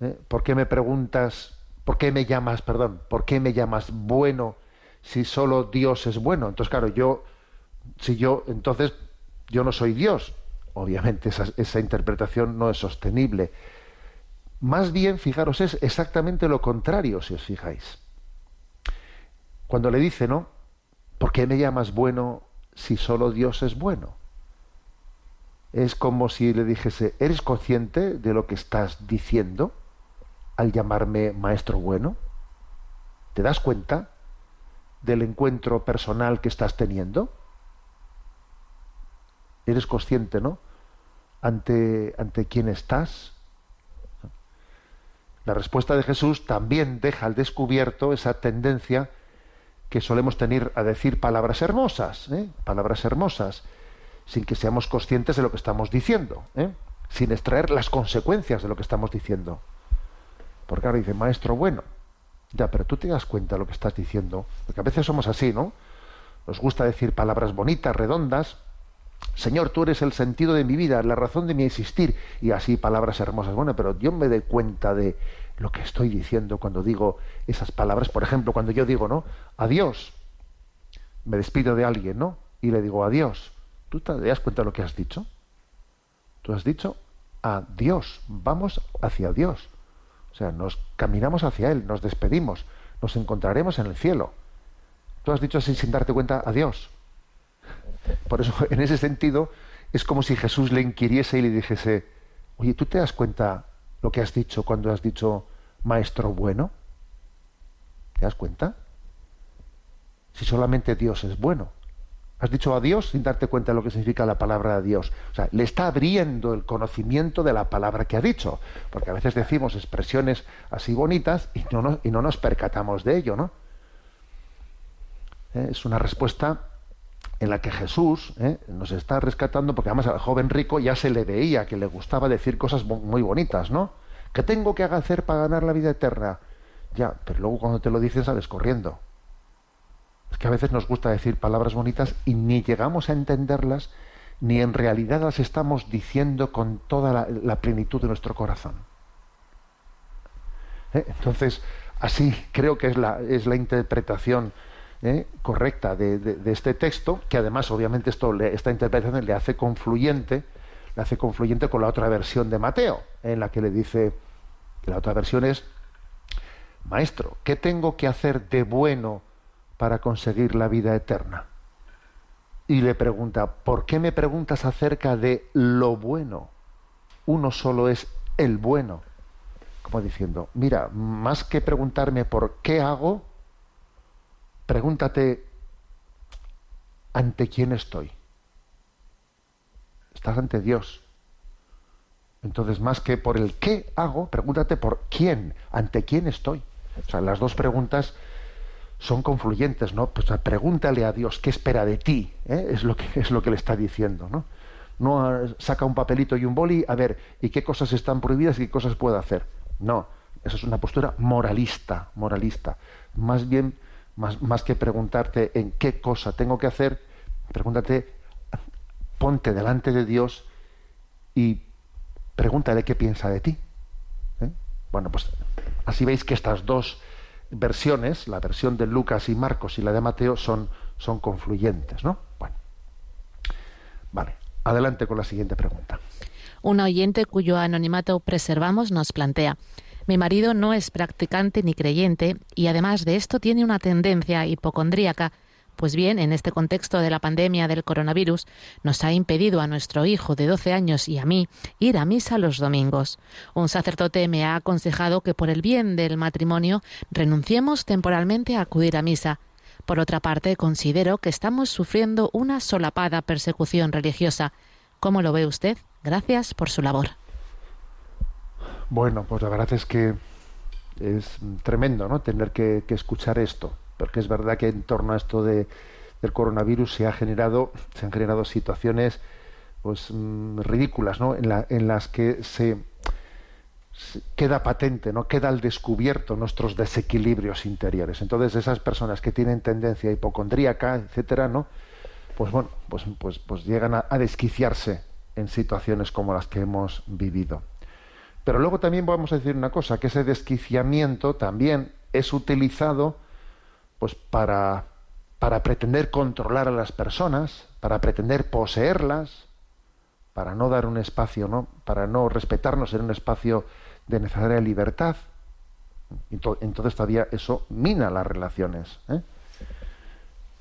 ¿Eh? ¿Por qué me preguntas? ¿Por qué me llamas, perdón? ¿Por qué me llamas bueno si solo Dios es bueno? Entonces, claro, yo, si yo, entonces, yo no soy Dios, obviamente esa, esa, interpretación no es sostenible. Más bien, fijaros, es exactamente lo contrario, si os fijáis. Cuando le dice, ¿no? ¿Por qué me llamas bueno si solo Dios es bueno? Es como si le dijese, ¿eres consciente de lo que estás diciendo al llamarme maestro bueno? ¿Te das cuenta del encuentro personal que estás teniendo? eres consciente, ¿no? Ante, ante quién estás. La respuesta de Jesús también deja al descubierto esa tendencia que solemos tener a decir palabras hermosas, ¿eh? palabras hermosas, sin que seamos conscientes de lo que estamos diciendo, ¿eh? sin extraer las consecuencias de lo que estamos diciendo. Porque ahora dice, maestro bueno, ya, pero tú te das cuenta de lo que estás diciendo, porque a veces somos así, ¿no? Nos gusta decir palabras bonitas, redondas, Señor, tú eres el sentido de mi vida, la razón de mi existir, y así palabras hermosas. Bueno, pero yo me doy cuenta de lo que estoy diciendo cuando digo esas palabras. Por ejemplo, cuando yo digo, ¿no? Adiós. Me despido de alguien, ¿no? Y le digo adiós. ¿Tú te das cuenta de lo que has dicho? Tú has dicho adiós. Vamos hacia Dios. O sea, nos caminamos hacia Él, nos despedimos, nos encontraremos en el cielo. Tú has dicho así sin darte cuenta adiós. Por eso, en ese sentido, es como si Jesús le inquiriese y le dijese, oye, ¿tú te das cuenta lo que has dicho cuando has dicho maestro bueno? ¿Te das cuenta? Si solamente Dios es bueno. Has dicho adiós sin darte cuenta de lo que significa la palabra adiós. O sea, le está abriendo el conocimiento de la palabra que ha dicho. Porque a veces decimos expresiones así bonitas y no nos, percatamos de ello, ¿no? Eh, Es una respuesta en la que Jesús eh, nos está rescatando, porque además al joven rico ya se le veía que le gustaba decir cosas muy bonitas, ¿no? ¿Qué tengo que hacer para ganar la vida eterna? Ya, pero luego cuando te lo dicen sales corriendo. Es que a veces nos gusta decir palabras bonitas y ni llegamos a entenderlas, ni en realidad las estamos diciendo con toda la, plenitud de nuestro corazón. ¿Eh? Entonces, así creo que es la, es la interpretación ¿eh? correcta de, de- de este texto, que además, obviamente, esto le- esta interpretación le hace confluyente, le hace confluyente con la otra versión de Mateo, en la que le dice, la otra versión es, Maestro, ¿qué tengo que hacer de bueno para conseguir la vida eterna? Y le pregunta, ¿por qué me preguntas acerca de lo bueno? Uno solo es el bueno. Como diciendo, mira, más que preguntarme por qué hago, pregúntate ante quién estoy. Estás ante Dios. Entonces, más que por el qué hago, pregúntate por quién, ante quién estoy. O sea, las dos preguntas son confluyentes, ¿no? Pues pregúntale a Dios qué espera de ti, ¿eh? es lo que es lo que le está diciendo, ¿no? No ah, saca un papelito y un boli, a ver, ¿y qué cosas están prohibidas y qué cosas puedo hacer? No, esa es una postura moralista, moralista. Más bien, más, más que preguntarte en qué cosa tengo que hacer, pregúntate, ponte delante de Dios y pregúntale qué piensa de ti. ¿eh? Bueno, pues así veis que estas dos versiones, la versión de Lucas y Marcos y la de Mateo, son, son confluyentes, ¿no? Bueno. Vale, adelante con la siguiente pregunta. Un oyente cuyo anonimato preservamos nos plantea. Mi marido no es practicante ni creyente y además de esto tiene una tendencia hipocondríaca. Pues bien, en este contexto de la pandemia del coronavirus, nos ha impedido a nuestro hijo de 12 años y a mí ir a misa los domingos. Un sacerdote me ha aconsejado que por el bien del matrimonio renunciemos temporalmente a acudir a misa. Por otra parte, considero que estamos sufriendo una solapada persecución religiosa. ¿Cómo lo ve usted? Gracias por su labor. Bueno, pues la verdad es que es tremendo, ¿no? Tener que, que escuchar esto, porque es verdad que en torno a esto de, del coronavirus se ha generado, se han generado situaciones, pues mm, ridículas, ¿no? En, la- en las que se, queda patente, ¿no? Queda al descubierto nuestros desequilibrios interiores. Entonces esas personas que tienen tendencia hipocondríaca, etcétera, ¿no? Pues bueno, pues, pues, pues llegan a desquiciarse en situaciones como las que hemos vivido. Pero luego también vamos a decir una cosa, que ese desquiciamiento también es utilizado pues para, para pretender controlar a las personas, para pretender poseerlas, para no dar un espacio, ¿no? Para no respetarnos en un espacio de necesaria libertad. Ento- Entonces todavía eso mina las relaciones. ¿eh?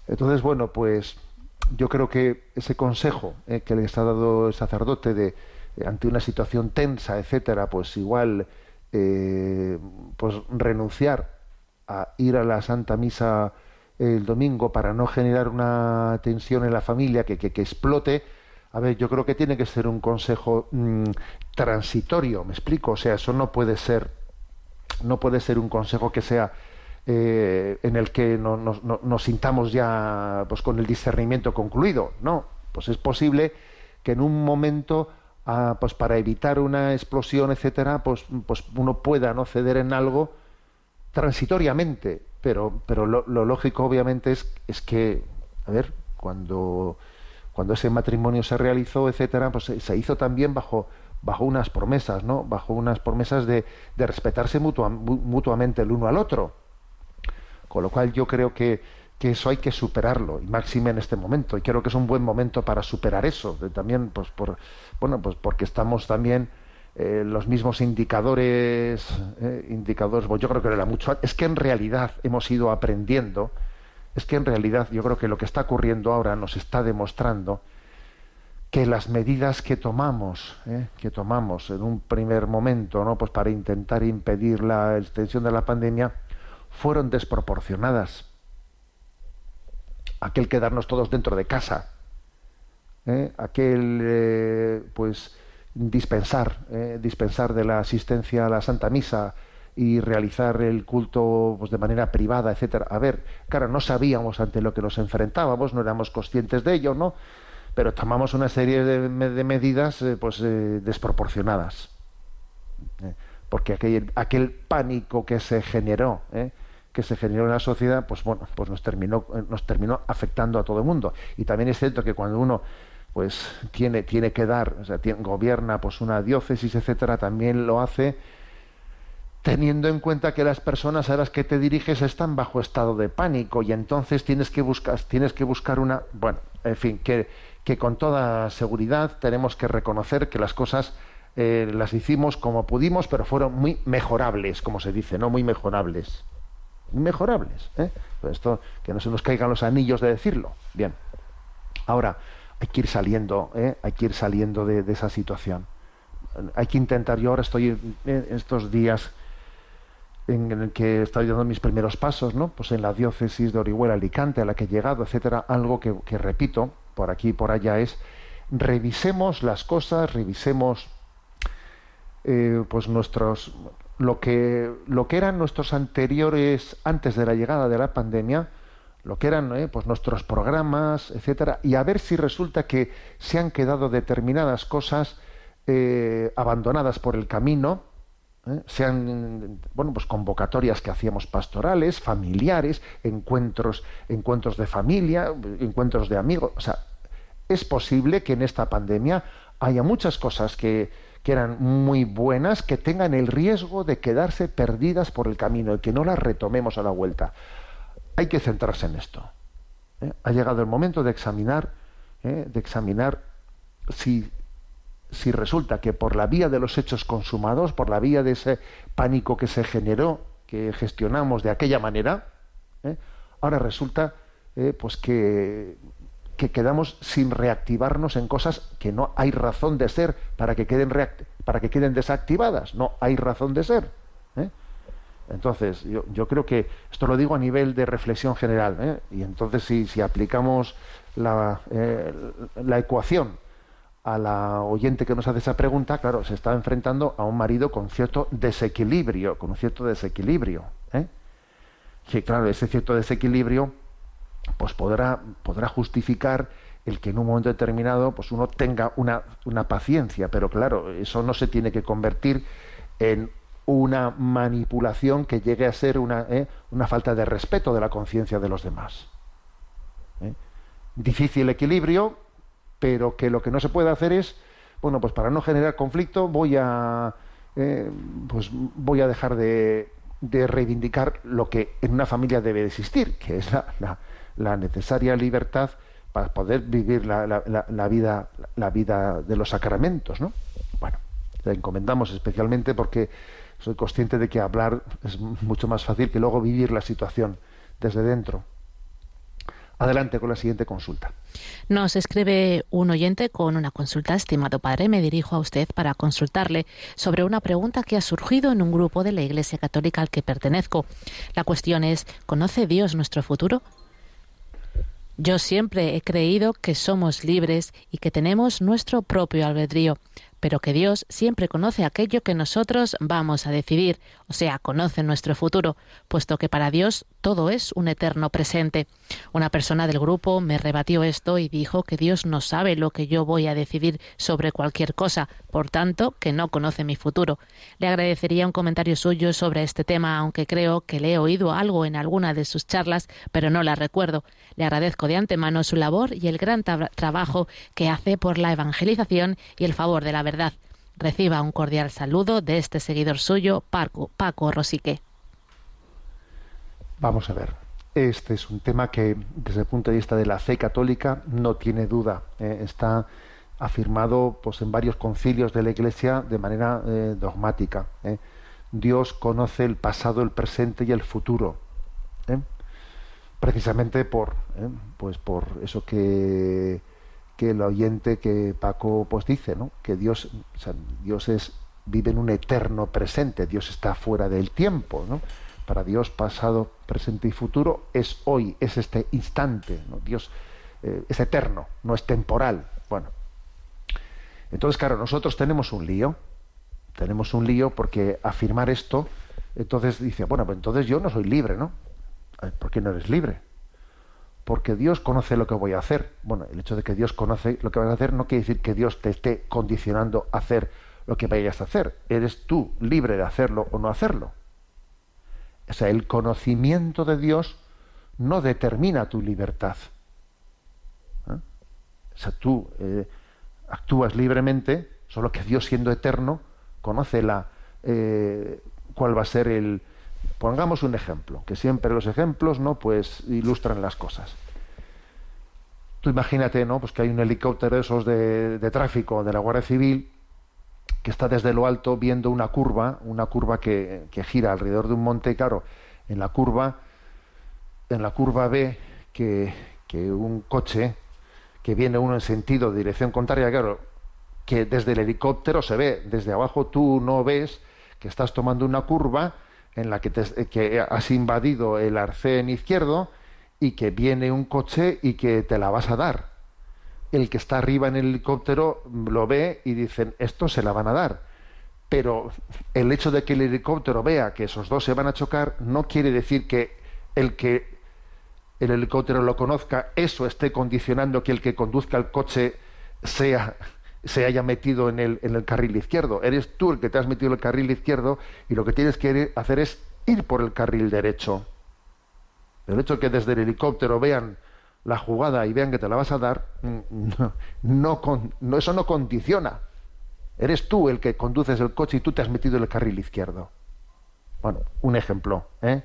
Entonces, bueno, pues yo creo que ese consejo eh, que les ha dado el sacerdote de eh, ante una situación tensa, etcétera, pues igual pues renunciar a ir a la Santa Misa el domingo para no generar una tensión en la familia que, que, explote. A ver, yo creo que tiene que ser un consejo mm, transitorio, me explico. O sea, eso no puede ser, no puede ser un consejo que sea eh, en el que no- nos- no- nos sintamos ya pues con el discernimiento concluido. No, pues es posible que en un momento, ah, pues para evitar una explosión, etcétera, pues, pues uno pueda no ceder en algo transitoriamente, pero, pero lo, lógico obviamente es, es que, a ver, cuando, cuando ese matrimonio se realizó, etcétera, pues se, se hizo también bajo, bajo unas promesas, ¿no? Bajo unas promesas de, de respetarse mutua- mu- mutuamente el uno al otro. Con lo cual yo creo que, que eso hay que superarlo, y máxime en este momento. Y creo que es un buen momento para superar eso. también, pues por, bueno, pues porque estamos también eh, los mismos indicadores, eh, indicadores, pues yo creo que era mucho. Es que en realidad hemos ido aprendiendo, es que en realidad yo creo que lo que está ocurriendo ahora nos está demostrando que las medidas que tomamos, eh, que tomamos en un primer momento, ¿no? Pues para intentar impedir la extensión de la pandemia, fueron desproporcionadas. aquel quedarnos todos dentro de casa, aquel pues dispensar, ¿eh? dispensar de la asistencia a la Santa Misa y realizar el culto pues, de manera privada, etcétera. A ver, claro, no sabíamos ante lo que nos enfrentábamos, no éramos conscientes de ello, ¿no? Pero tomamos una serie de, medidas eh, pues eh, desproporcionadas. porque aquel, aquel pánico que se generó, que se generó en la sociedad, pues bueno, pues nos terminó, nos terminó afectando a todo el mundo. Y también es cierto que cuando uno pues tiene, tiene que dar, o sea, gobierna pues una diócesis, etcétera, también lo hace teniendo en cuenta que las personas a las que te diriges están bajo estado de pánico y entonces tienes que buscar, tienes que buscar una, bueno, en fin, que, que con toda seguridad tenemos que reconocer que las cosas eh, las hicimos como pudimos, pero fueron muy mejorables, como se dice, ¿no? Muy mejorables. Mejorables. ¿eh? Pues esto, que no se nos caigan los anillos de decirlo. Bien. Ahora, hay que ir saliendo, ¿eh? hay que ir saliendo de, esa situación. Hay que intentar, yo ahora estoy en estos días en el que estoy dando mis primeros pasos, ¿no? Pues en la diócesis de Orihuela, Alicante, a la que he llegado, etcétera, algo que, que repito por aquí y por allá es revisemos las cosas, revisemos eh, pues nuestros lo que lo que eran nuestros anteriores antes de la llegada de la pandemia lo que eran eh, pues nuestros programas etcétera y a ver si resulta que se han quedado determinadas cosas eh, abandonadas por el camino ¿eh? sean bueno pues convocatorias que hacíamos pastorales familiares encuentros encuentros de familia encuentros de amigos o sea es posible que en esta pandemia haya muchas cosas que que eran muy buenas, que tengan el riesgo de quedarse perdidas por el camino y que no las retomemos a la vuelta. Hay que centrarse en esto. ¿eh? Ha llegado el momento de examinar, ¿eh? de examinar si, si resulta que por la vía de los hechos consumados, por la vía de ese pánico que se generó, que gestionamos de aquella manera, ¿eh? ahora resulta pues que que quedamos sin reactivarnos en cosas que no hay razón de ser para que queden, para que queden desactivadas. No hay razón de ser. Entonces, yo, yo, creo que esto lo digo a nivel de reflexión general. ¿eh? Y entonces, si, si aplicamos la, eh, la ecuación a la oyente que nos hace esa pregunta, claro, se está enfrentando a un marido con cierto desequilibrio, con un cierto desequilibrio. ¿eh? Que claro, ese cierto desequilibrio pues podrá, podrá justificar el que en un momento determinado pues uno tenga una, una paciencia, pero claro, eso no se tiene que convertir en una manipulación que llegue a ser una, ¿eh? una falta de respeto de la conciencia de los demás. ¿eh? Difícil equilibrio, pero que lo que no se puede hacer es, bueno, pues para no generar conflicto voy a, eh, pues voy a dejar de, de, reivindicar lo que en una familia debe existir, que es la, la, necesaria libertad para poder vivir la, la, la, vida la vida de los sacramentos no bueno la encomendamos especialmente porque soy consciente de que hablar es mucho más fácil que luego vivir la situación desde dentro Adelante con la siguiente consulta. Nos escribe un oyente con una consulta. Estimado padre, me dirijo a usted para consultarle sobre una pregunta que ha surgido en un grupo de la Iglesia Católica al que pertenezco. La cuestión es, ¿conoce Dios nuestro futuro? Yo siempre he creído que somos libres y que tenemos nuestro propio albedrío, pero que Dios siempre conoce aquello que nosotros vamos a decidir, o sea, conoce nuestro futuro, puesto que para Dios todo es un eterno presente. Una persona del grupo me rebatió esto y dijo que Dios no sabe lo que yo voy a decidir sobre cualquier cosa, por tanto, que no conoce mi futuro. Le agradecería un comentario suyo sobre este tema, aunque creo que le he oído algo en alguna de sus charlas, pero no la recuerdo. Le agradezco de antemano su labor y el gran trabajo que hace por la evangelización y el favor de la Reciba un cordial saludo de este seguidor suyo, Paco, Paco Rosique. Vamos a ver. Este es un tema que, desde el punto de vista de la fe católica, no tiene duda. Eh, está afirmado pues, en varios concilios de la Iglesia de manera eh, dogmática. Eh. Dios conoce el pasado, el presente y el futuro. Precisamente por, pues por eso que, que el oyente que Paco pues dice, ¿no? que Dios, o sea, Dios es, vive en un eterno presente, Dios está fuera del tiempo. ¿no? Para Dios, pasado, presente y futuro es hoy, es este instante. ¿no? Dios eh, es eterno, no es temporal. Bueno, entonces, claro, nosotros tenemos un lío. Tenemos un lío porque afirmar esto, entonces dice, bueno, pues entonces yo no soy libre, ¿no? ¿Por qué no eres libre? Porque Dios conoce lo que voy a hacer. Bueno, el hecho de que Dios conoce lo que vas a hacer no quiere decir que Dios te esté condicionando a hacer lo que vayas a hacer. Eres tú libre de hacerlo o no hacerlo. O sea, el conocimiento de Dios no determina tu libertad. ¿Eh? O sea, tú eh, actúas libremente, solo que Dios siendo eterno conoce la eh, cuál va a ser el pongamos un ejemplo, que siempre los ejemplos no pues ilustran las cosas. Tú imagínate, ¿no? Pues que hay un helicóptero de esos de, de tráfico de la Guardia Civil que está desde lo alto viendo una curva, una curva que, que gira alrededor de un monte, claro, en la curva, en la curva ve que, que un coche que viene uno en sentido de dirección contraria, claro, que desde el helicóptero se ve, desde abajo tú no ves que estás tomando una curva en la que, te- que has invadido el arcén izquierdo y que viene un coche y que te la vas a dar. El que está arriba en el helicóptero lo ve y dicen, esto se la van a dar. Pero el hecho de que el helicóptero vea que esos dos se van a chocar no quiere decir que el que el helicóptero lo conozca, eso esté condicionando que el que conduzca el coche sea se haya metido en el, en el carril izquierdo. Eres tú el que te has metido en el carril izquierdo y lo que tienes que hacer es ir por el carril derecho. El hecho de que desde el helicóptero vean la jugada y vean que te la vas a dar, mm, no, no no- eso no condiciona. Eres tú el que conduces el coche y tú te has metido en el carril izquierdo. Bueno, un ejemplo. ¿eh?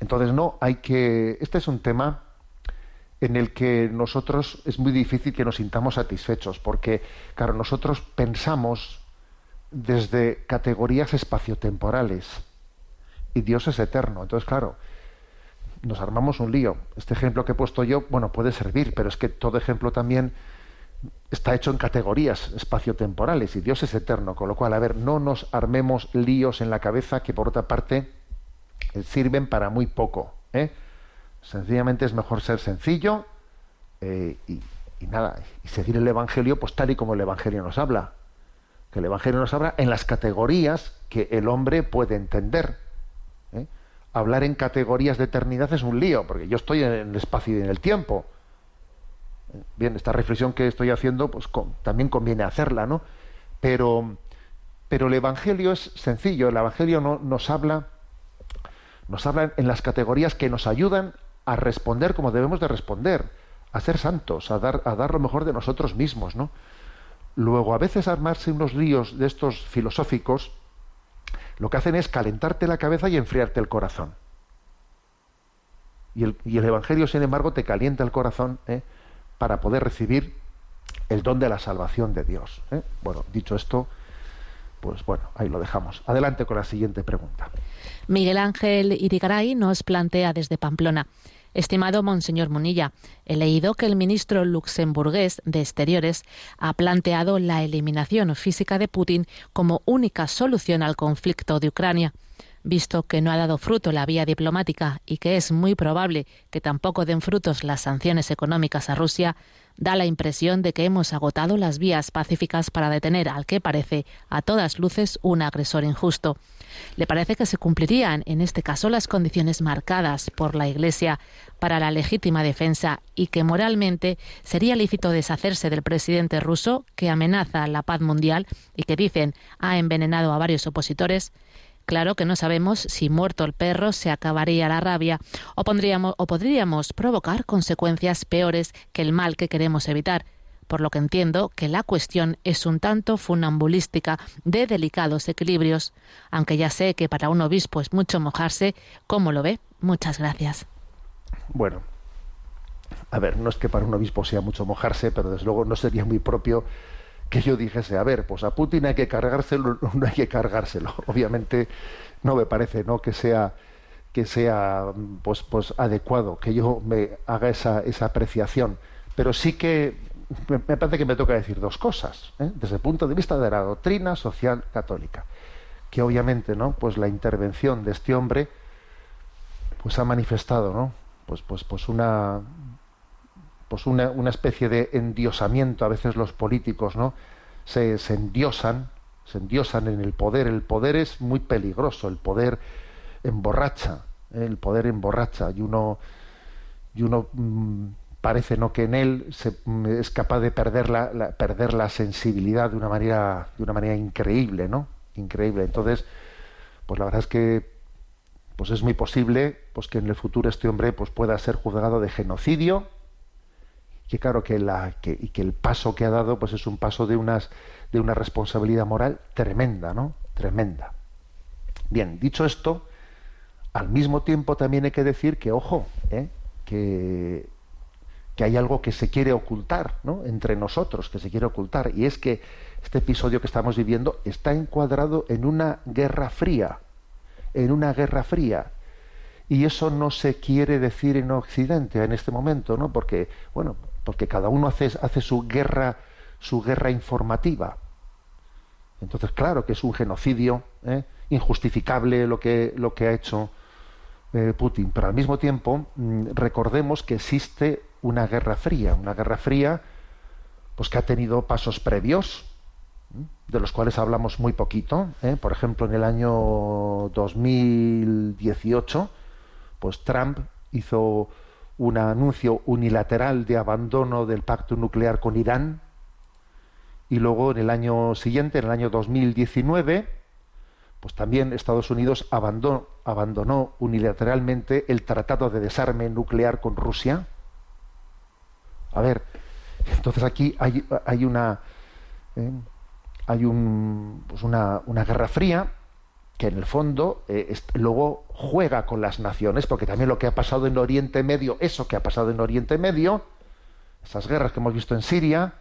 Entonces, no, hay que. Este es un tema en el que nosotros es muy difícil que nos sintamos satisfechos, porque, claro, nosotros pensamos desde categorías espaciotemporales y Dios es eterno. Entonces, claro, nos armamos un lío. Este ejemplo que he puesto yo, bueno, puede servir, pero es que todo ejemplo también está hecho en categorías espaciotemporales y Dios es eterno, con lo cual, a ver, no nos armemos líos en la cabeza que por otra parte sirven para muy poco. ¿eh? Sencillamente es mejor ser sencillo eh, y, nada, y seguir el Evangelio pues tal y como el Evangelio nos habla. Que el Evangelio nos habla en las categorías que el hombre puede entender. ¿eh? Hablar en categorías de eternidad es un lío, porque yo estoy en el espacio y en el tiempo. Bien, esta reflexión que estoy haciendo, pues también conviene hacerla, ¿no? Pero, pero el Evangelio es sencillo, el Evangelio no, nos habla, nos habla en las categorías que nos ayudan a responder como debemos de responder, a ser santos, a dar, a dar lo mejor de nosotros mismos, ¿no? Luego, a veces armarse unos líos de estos filosóficos, lo que hacen es calentarte la cabeza y enfriarte el corazón. Y el, Evangelio, sin embargo, te calienta el corazón ¿eh? para poder recibir el don de la salvación de Dios. ¿eh? Bueno, dicho esto, pues bueno, ahí lo dejamos. Adelante con la siguiente pregunta. Miguel Ángel Irigaray nos plantea desde Pamplona. Estimado Monseñor Munilla, he leído que el ministro luxemburgués de Exteriores ha planteado la eliminación física de Putin como única solución al conflicto de Ucrania. Visto que no ha dado fruto la vía diplomática y que es muy probable que tampoco den frutos las sanciones económicas a Rusia, da la impresión de que hemos agotado las vías pacíficas para detener al que parece a todas luces un agresor injusto. ¿Le parece que se cumplirían en este caso las condiciones marcadas por la Iglesia para la legítima defensa y que moralmente sería lícito deshacerse del presidente ruso que amenaza la paz mundial y que dicen ha envenenado a varios opositores? Claro que no sabemos si muerto el perro se acabaría la rabia o, pondríamos, o podríamos provocar consecuencias peores que el mal que queremos evitar por lo que entiendo que la cuestión es un tanto funambulística de delicados equilibrios, aunque ya sé que para un obispo es mucho mojarse, ¿cómo lo ve? Muchas gracias. Bueno, a ver, no es que para un obispo sea mucho mojarse, pero desde luego no sería muy propio que yo dijese, a ver, pues a Putin hay que cargárselo, no hay que cargárselo. Obviamente no me parece, ¿no? que sea que sea pues pues adecuado que yo me haga esa, esa apreciación, pero sí que me, parece que me toca decir dos cosas, ¿eh? desde el punto de vista de la doctrina social católica. que obviamente, ¿no? Pues la intervención de este hombre, pues ha manifestado, ¿no? Pues, pues, pues una, pues una, una especie de endiosamiento. A veces los políticos, ¿no? Se, endiosan, se endiosan en el poder. El poder es muy peligroso. El poder emborracha, ¿eh? el poder emborracha y uno y uno mm, parece no que en él se, mm, es capaz de perder la, la- perder la sensibilidad de una manera de una manera increíble no increíble entonces pues la verdad es que pues es muy posible pues que en el futuro este hombre pues pueda ser juzgado de genocidio que claro que la que, y que el paso que ha dado pues es un paso de unas de una responsabilidad moral tremenda no tremenda bien dicho esto al mismo tiempo también hay que decir que ojo ¿eh? que que hay algo que se quiere ocultar ¿no? entre nosotros, que se quiere ocultar, y es que este episodio que estamos viviendo está encuadrado en una guerra fría, en una guerra fría. Y eso no se quiere decir en Occidente en este momento, ¿no? Porque, bueno, porque cada uno hace, su guerra, su guerra informativa. Entonces, claro que es un genocidio ¿eh? injustificable lo que, lo que ha hecho eh, Putin, pero al mismo tiempo mm, recordemos que existe una guerra fría, una guerra fría pues que ha tenido pasos previos, de los cuales hablamos muy poquito. ¿eh? Por ejemplo, en el año 2018, pues Trump hizo un anuncio unilateral de abandono del pacto nuclear con Irán y luego en el año siguiente, en el año 2019, pues también Estados Unidos abandonó, abandonó unilateralmente el tratado de desarme nuclear con Rusia. A ver, entonces aquí hay, una eh, hay un, pues una, una guerra fría que en el fondo eh, luego juega con las naciones, porque también lo que ha pasado en Oriente Medio, eso que ha pasado en Oriente Medio, esas guerras que hemos visto en Siria,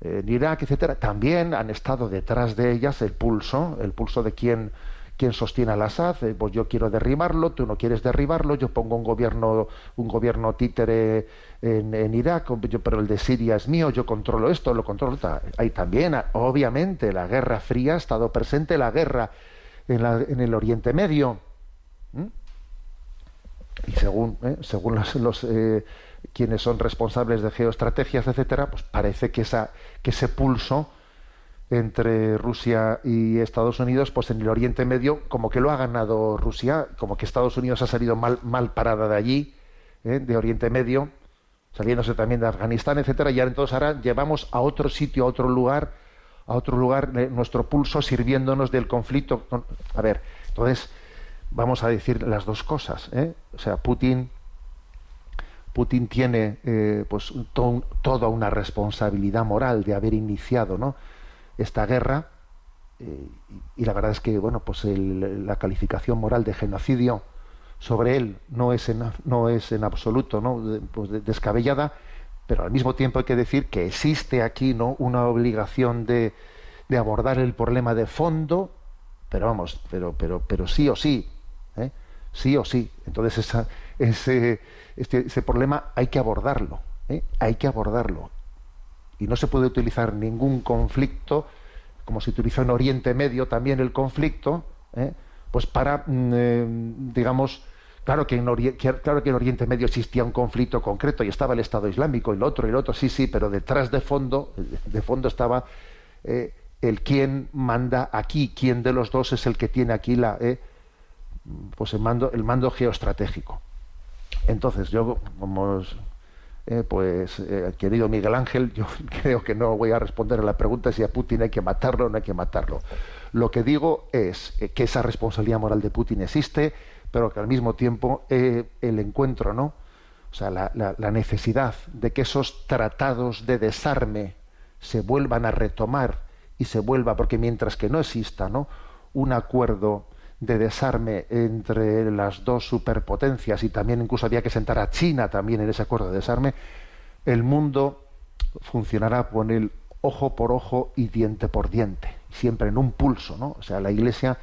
en Irak, etcétera, también han estado detrás de ellas el pulso, el pulso de quién, quién sostiene al Assad, eh, pues yo quiero derribarlo, tú no quieres derribarlo, yo pongo un gobierno, un gobierno títere en, Irak, yo- pero el de Siria es mío, yo controlo esto, lo controlo. Hay también, obviamente, la Guerra Fría ha estado presente, la guerra en, la- en el Oriente Medio. ¿m? y según ¿eh? según los, los, eh, quienes son responsables de geoestrategias etcétera pues parece que esa que ese pulso entre Rusia y Estados Unidos pues en el Oriente Medio como que lo ha ganado Rusia como que Estados Unidos ha salido mal mal parada de allí ¿eh? de Oriente Medio saliéndose también de Afganistán etcétera y ahora entonces ahora llevamos a otro sitio a otro lugar a otro lugar nuestro pulso sirviéndonos del conflicto con- a ver entonces vamos a decir las dos cosas. ¿eh? O sea, Putin, Putin tiene eh, pues to- toda una responsabilidad moral de haber iniciado ¿no? esta guerra eh, y, la verdad es que bueno pues el- la calificación moral de genocidio sobre él no es en, no es en absoluto ¿no? pues, de- descabellada pero al mismo tiempo hay que decir que existe aquí no una obligación de, de abordar el problema de fondo pero vamos pero pero pero sí o sí ¿eh? sí o sí entonces esa, ese este, ese problema hay que abordarlo ¿eh? hay que abordarlo y no se puede utilizar ningún conflicto como se utilizó en Oriente Medio también el conflicto ¿eh? pues para mm, digamos claro que, en Ori- que- en Oriente Medio existía un conflicto concreto y estaba el Estado Islámico y el otro y el otro sí sí pero detrás de fondo de fondo estaba eh, el quién manda aquí quién de los dos es el que tiene aquí la eh, pues el mando el mando geoestratégico. Entonces yo como eh, pues eh, querido Miguel Ángel yo creo que no voy a responder a la pregunta si a Putin hay que matarlo o no hay que matarlo. Lo que digo es eh, que esa responsabilidad moral de Putin existe pero que al mismo tiempo eh, el encuentro no o sea la, la- necesidad de que esos tratados de desarme se vuelvan a retomar y se vuelva porque mientras que no exista no un acuerdo de desarme entre las dos superpotencias y también incluso había que sentar a China también en ese acuerdo de desarme, el mundo funcionará con el ojo por ojo y diente por diente, siempre en un pulso, ¿no? O sea, la Iglesia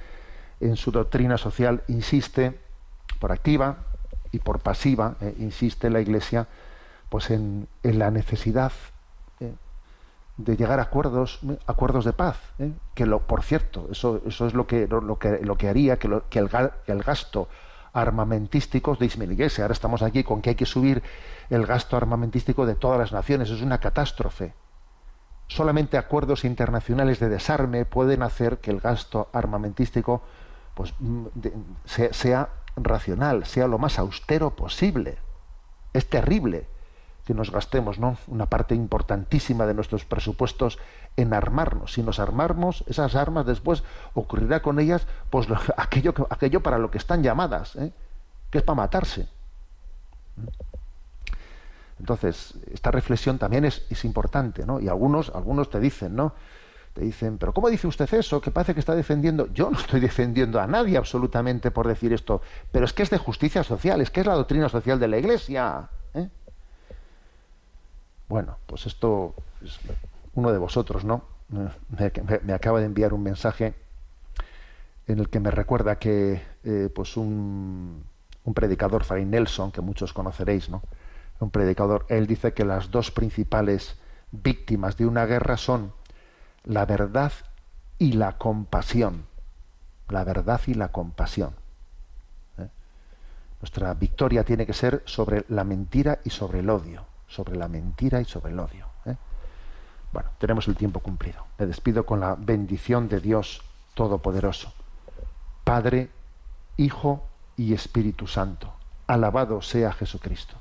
en su doctrina social insiste por activa y por pasiva, eh, insiste la Iglesia pues en, en la necesidad eh, de llegar a acuerdos, ¿eh? acuerdos de paz, que lo, por cierto, eso, eso es lo que, lo, que, lo que haría que, lo, que, el, el gasto armamentístico disminuyese. Ahora estamos aquí con que hay que subir el gasto armamentístico de todas las naciones. Es una catástrofe. Solamente acuerdos internacionales de desarme pueden hacer que el gasto armamentístico pues, mm, sea racional, sea lo más austero posible. Es terrible que nos gastemos ¿no? una parte importantísima de nuestros presupuestos en armarnos. Si nos armamos, esas armas después ocurrirá con ellas pues lo, aquello, aquello para lo que están llamadas, ¿eh? que es para matarse. Entonces, esta reflexión también es, es, importante, ¿no? Y algunos, algunos te dicen, ¿no? Te dicen, pero ¿cómo dice usted eso? Que parece que está defendiendo. Yo no estoy defendiendo a nadie absolutamente por decir esto, pero es que es de justicia social, es que es la doctrina social de la Iglesia. ¿eh? Bueno, pues esto es uno de vosotros, ¿no? Me, acaba de enviar un mensaje en el que me recuerda que eh, pues un, un predicador, Fray Nelson, que muchos conoceréis, ¿no? Un predicador, él dice que las dos principales víctimas de una guerra son la verdad y la compasión. La verdad y la compasión. ¿Eh? Nuestra victoria tiene que ser sobre la mentira y sobre el odio. Sobre la mentira y sobre el odio. ¿eh? Bueno, tenemos el tiempo cumplido. Me despido con la bendición de Dios Todopoderoso. Padre, Hijo y Espíritu Santo. Alabado sea Jesucristo.